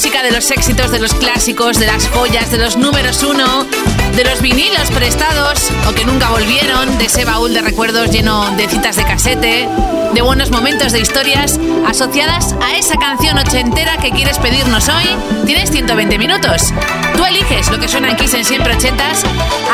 música de los éxitos, de los clásicos, de las joyas, de los números uno, de los vinilos prestados o que nunca volvieron, de ese baúl de recuerdos lleno de citas de casete, de buenos momentos de historias asociadas a esa canción ochentera que quieres pedirnos hoy. Tienes 120 minutos. Tú eliges lo que suena en Kiss en siempre ochentas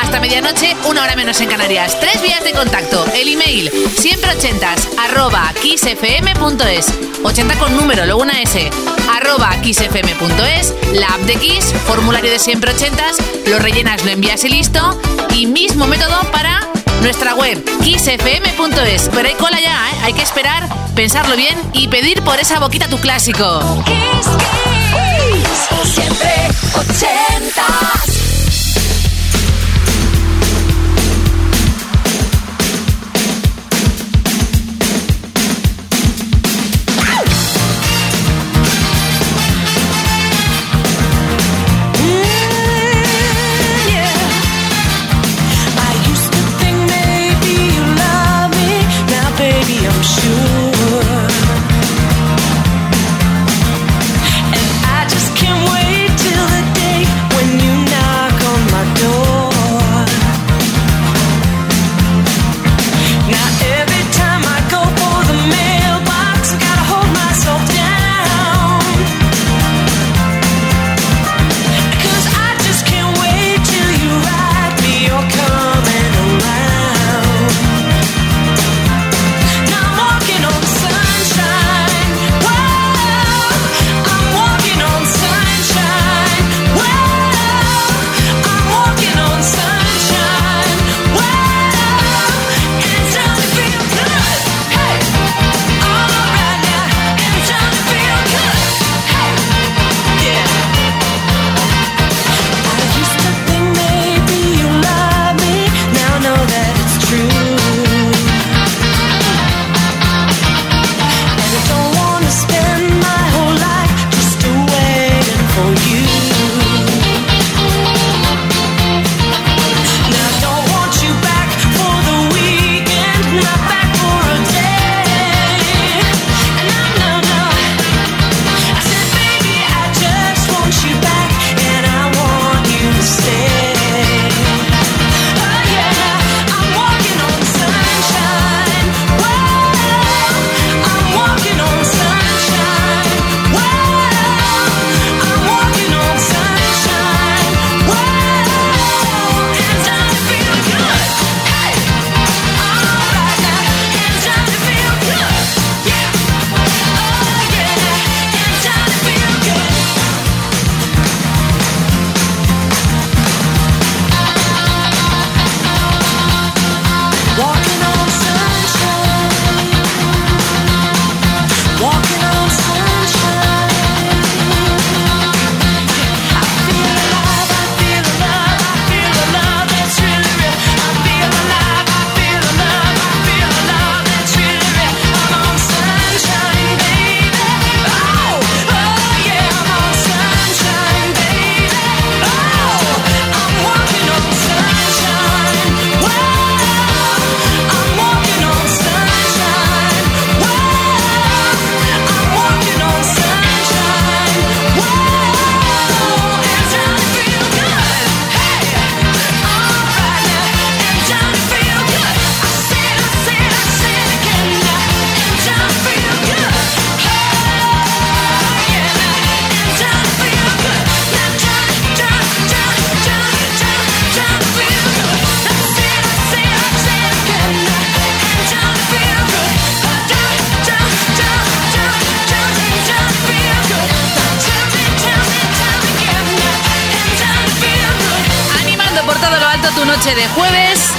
hasta medianoche, una hora menos en Canarias. Tres vías de contacto. El email siempre ochentas arroba kissfm.es 80 con número, luego una S arroba xfm.es, la app de Kiss, formulario de siempre ochentas, lo rellenas, lo envías y listo. Y mismo método para nuestra web, xfm.es. Pero hay cola ya, ¿eh? hay que esperar, pensarlo bien y pedir por esa boquita tu clásico. Kiss, siempre 80.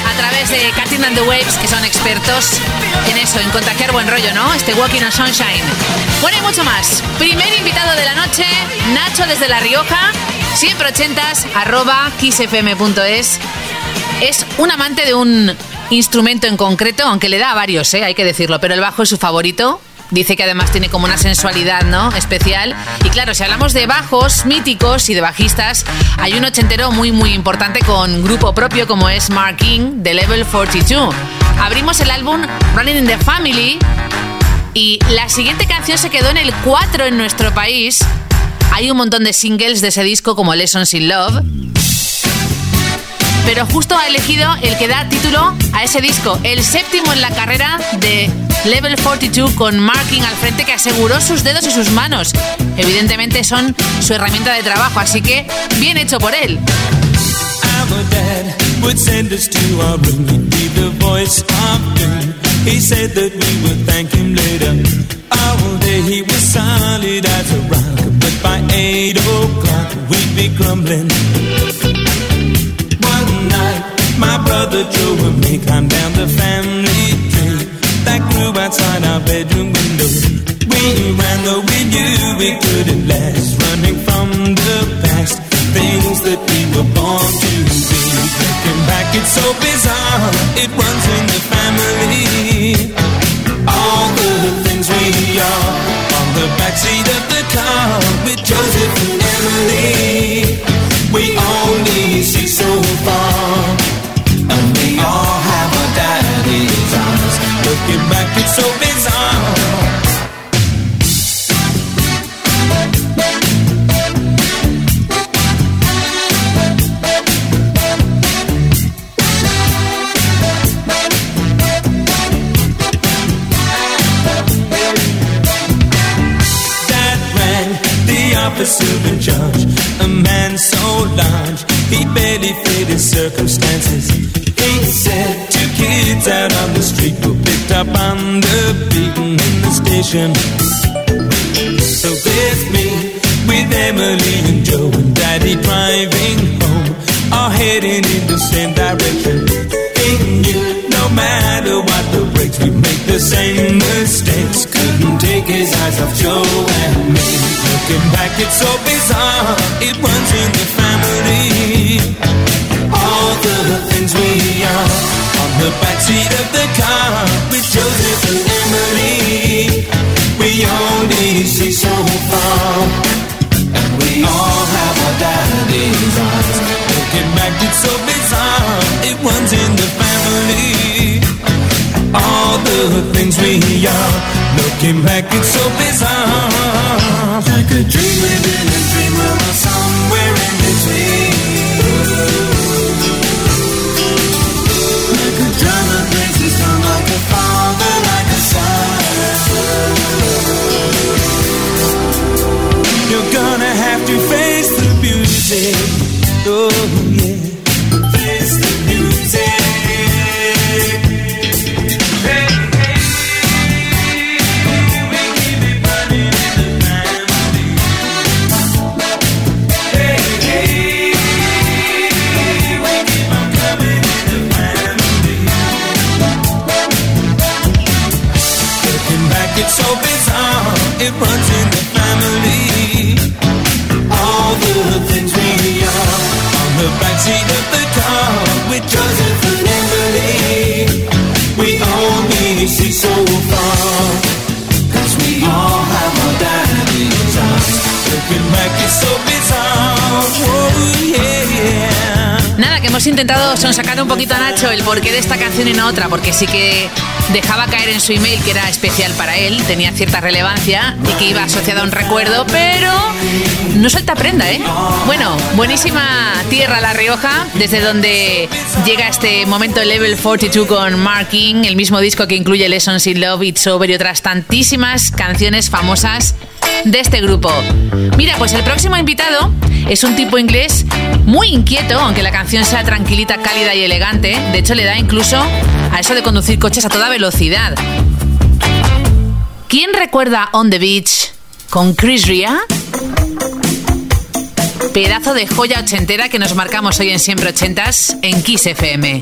A través de Catherine and the Waves, que son expertos en eso, en contagiar buen rollo, ¿no? Este Walking on Sunshine. Bueno, y mucho más. Primer invitado de la noche, Nacho desde La Rioja, siempre ochentas, arroba kissfm.es. Es un amante de un instrumento en concreto, aunque le da a varios, ¿eh? hay que decirlo, pero el bajo es su favorito. Dice que además tiene como una sensualidad, ¿no? Especial. Y claro, si hablamos de bajos míticos y de bajistas, hay un ochentero muy, muy importante con grupo propio como es Mark King de Level 42. Abrimos el álbum Running in the Family y la siguiente canción se quedó en el 4 en nuestro país Hay un montón de singles de ese disco como Lessons in Love. Pero justo ha elegido el que da título a ese disco, el séptimo en la carrera de Level 42 con Marking al frente que aseguró sus dedos y sus manos. Evidentemente son su herramienta de trabajo, así que bien hecho por él. Night, my brother Joe and me climbed down the family tree that grew outside our bedroom window. We ran though we knew we couldn't last, running from the past, things that we were born to be. Looking back, it's so bizarre. It runs in the family. hope is on. Could dream within a dream of a song. The backseat of the hemos intentado sonsacar un poquito a Nacho el porqué de esta canción y no otra, porque sí que dejaba caer en su email que era especial para él, tenía cierta relevancia y que iba asociado a un recuerdo, pero no suelta prenda, ¿eh? Bueno, buenísima tierra La Rioja, desde donde llega este momento Level 42 con Marking, el mismo disco que incluye Lessons in Love, It's Over y otras tantísimas canciones famosas de este grupo. Mira, pues el próximo invitado es un tipo inglés muy inquieto, aunque la canción sea tranquilita, cálida y elegante. De hecho, le da incluso a eso de conducir coches a toda velocidad. ¿Quién recuerda On the Beach con Chris Ria? Pedazo de joya ochentera que nos marcamos hoy en Siempre Ochentas en Kiss FM.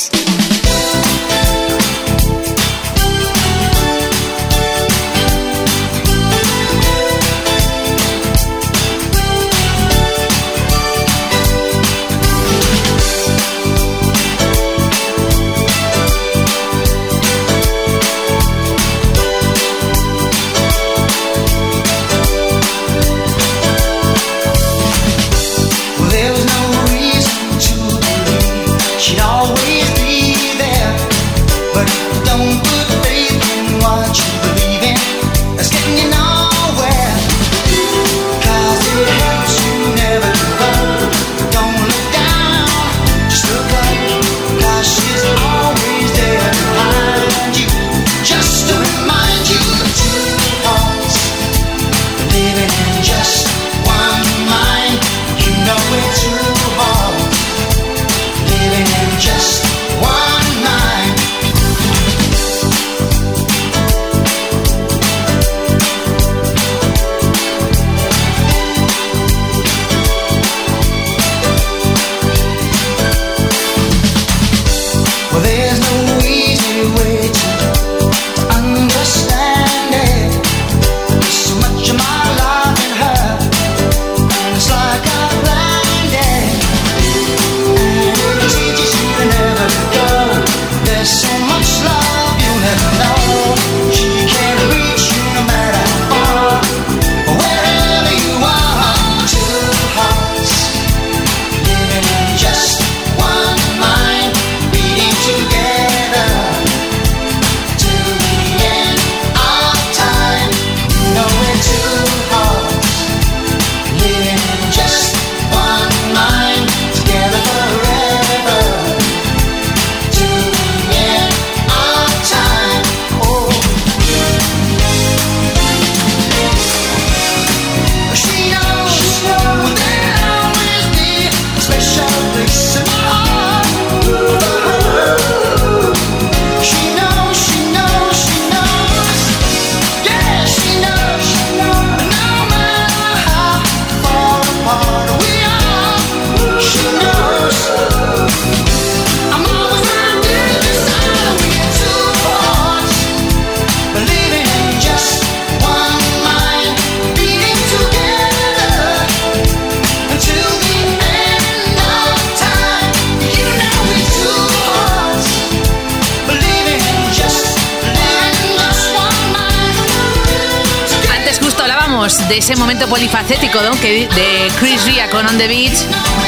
De ese momento polifacético ¿no? que, de Chris Ria con On the Beach,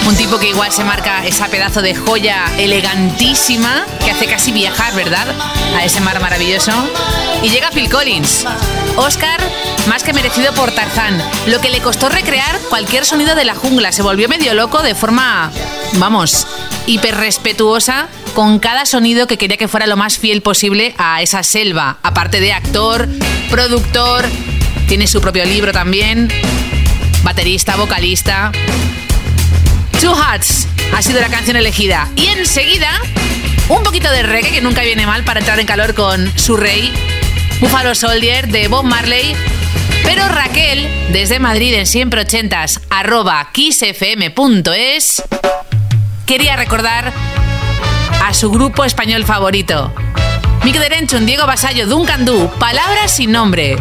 un tipo que igual se marca esa pedazo de joya elegantísima que hace casi viajar, ¿verdad? A ese mar maravilloso. Y llega Phil Collins. Oscar, más que merecido por Tarzán, lo que le costó recrear cualquier sonido de la jungla. Se volvió medio loco de forma, vamos, hiper respetuosa con cada sonido que quería que fuera lo más fiel posible a esa selva. Aparte de actor, productor, tiene su propio libro también, baterista, vocalista. Two Hearts ha sido la canción elegida. Y enseguida, un poquito de reggae que nunca viene mal para entrar en calor con su rey, Buffalo Soldier de Bob Marley. Pero Raquel, desde Madrid en siempre ochentas, arroba kissfm.es, quería recordar a su grupo español favorito. Mick Derenchun, Diego Basallo, Duncan Du, Palabras sin nombre.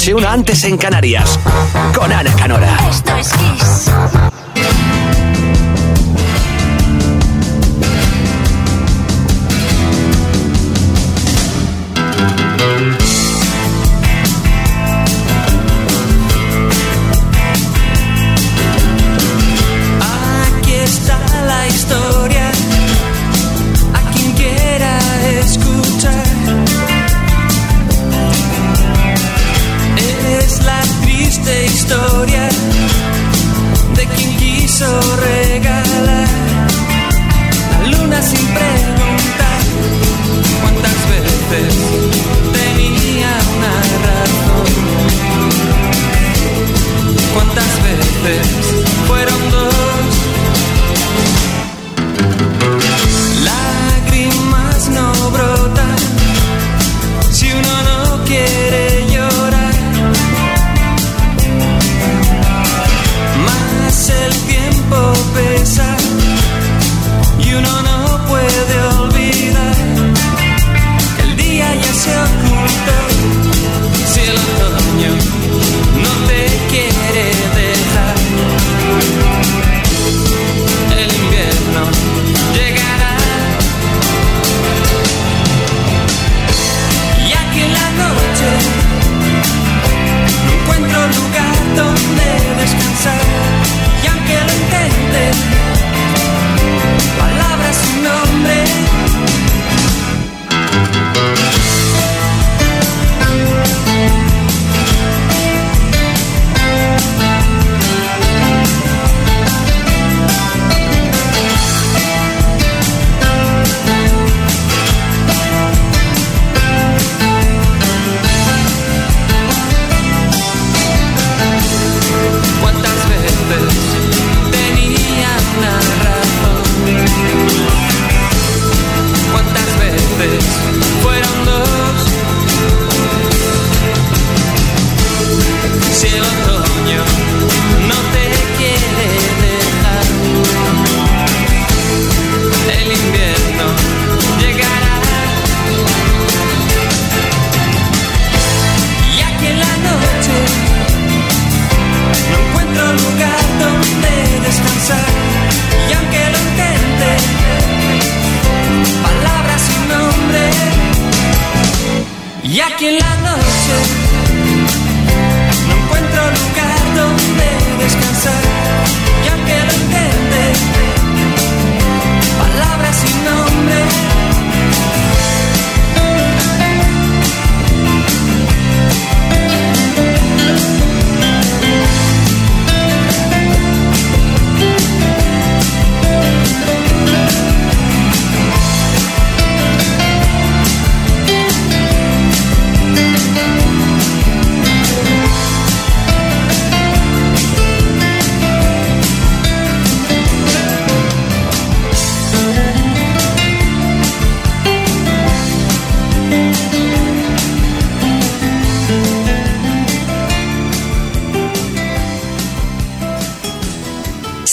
Noche, una antes en Canarias.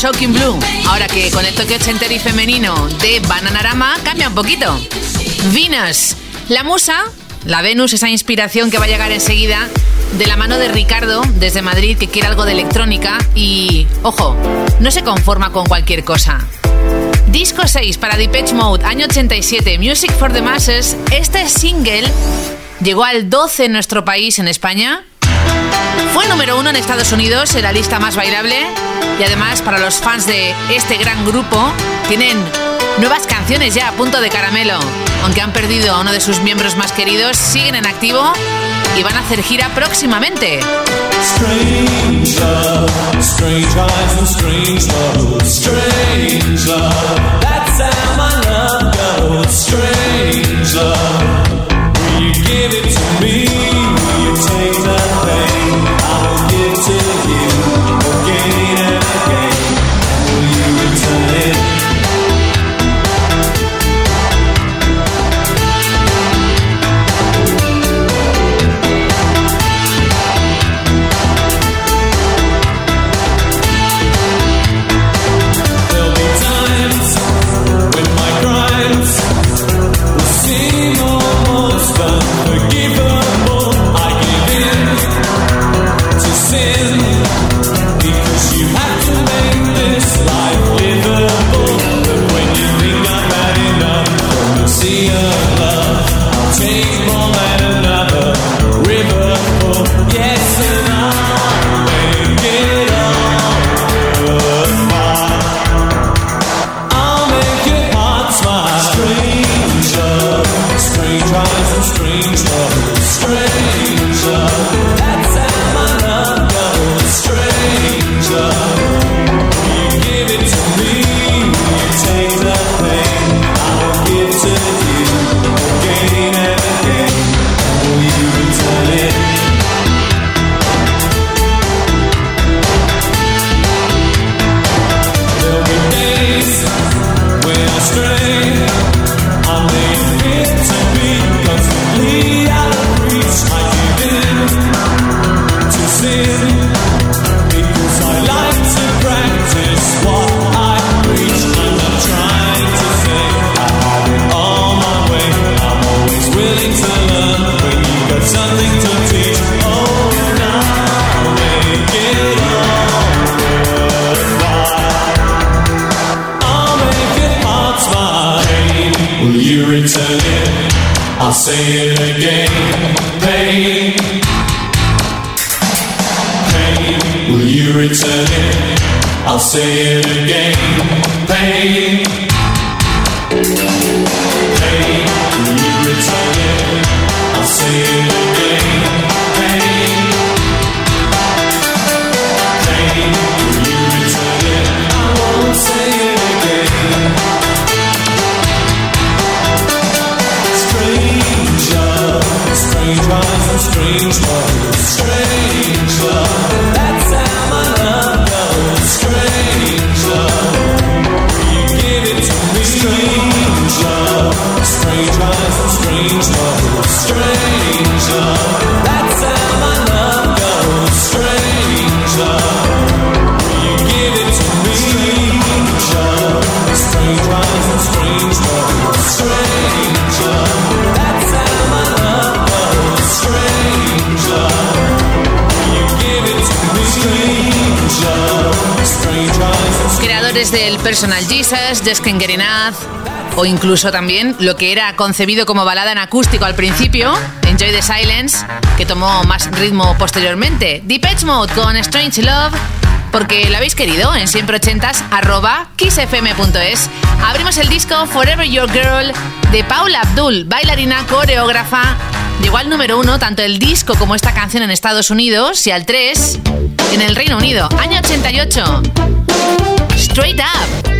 Shocking Blue. Ahora que con el toque ochentero y femenino de Bananarama cambia un poquito. Venus, la musa, la Venus, esa inspiración que va a llegar enseguida de la mano de Ricardo desde Madrid que quiere algo de electrónica y, ojo, no se conforma con cualquier cosa. Disco 6 para Depeche Mode, año 87, Music for the Masses. Este single llegó al 12 en nuestro país, en España, fue número uno en Estados Unidos en la lista más bailable y además para los fans de este gran grupo tienen nuevas canciones ya a punto de caramelo. Aunque han perdido a uno de sus miembros más queridos, siguen en activo y van a hacer gira próximamente. Strange love, strange eyes and strange love, strange love. That's how my love goes. Strange love. Will you give it to me? Creadores del Personal Jesus, Get Enough, o incluso también lo que era concebido como balada en acústico al principio, Enjoy the Silence, que tomó más ritmo posteriormente, Deep Edge Mode con Strange Love, porque lo habéis querido en siempre ochentas arroba kissfm.es. Abrimos el disco Forever Your Girl de Paula Abdul, bailarina, coreógrafa. Llegó al número uno tanto el disco como esta canción en Estados Unidos y al 3 en el Reino Unido, año 88. Straight Up.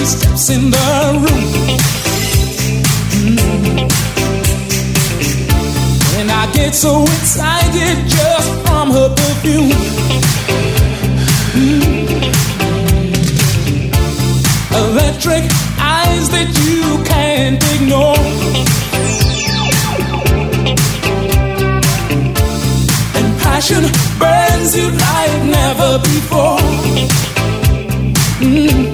She steps in the room. Mm. And I get so excited just from her perfume. Mm. Electric eyes that you can't ignore. And passion burns you like never before. I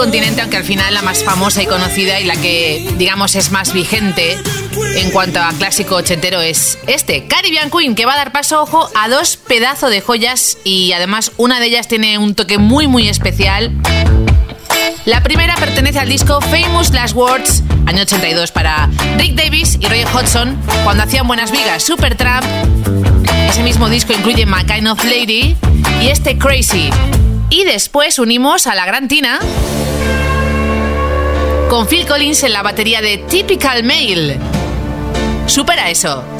continente, aunque al final la más famosa y conocida y la que, digamos, es más vigente en cuanto a clásico ochentero es este, Caribbean Queen, que va a dar paso, ojo, a dos pedazos de joyas y además una de ellas tiene un toque muy, muy especial. La primera pertenece al disco Famous Last Words, año 82, para Rick Davis y Roy Hodgson, cuando hacían buenas vigas, Supertramp. Ese mismo disco incluye My Kind of Lady y este Crazy. Y después unimos a la gran Tina con Phil Collins en la batería de Typical Male. Supera eso.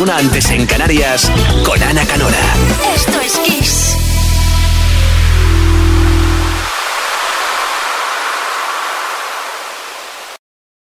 una antes en Canarias con Ana Canora.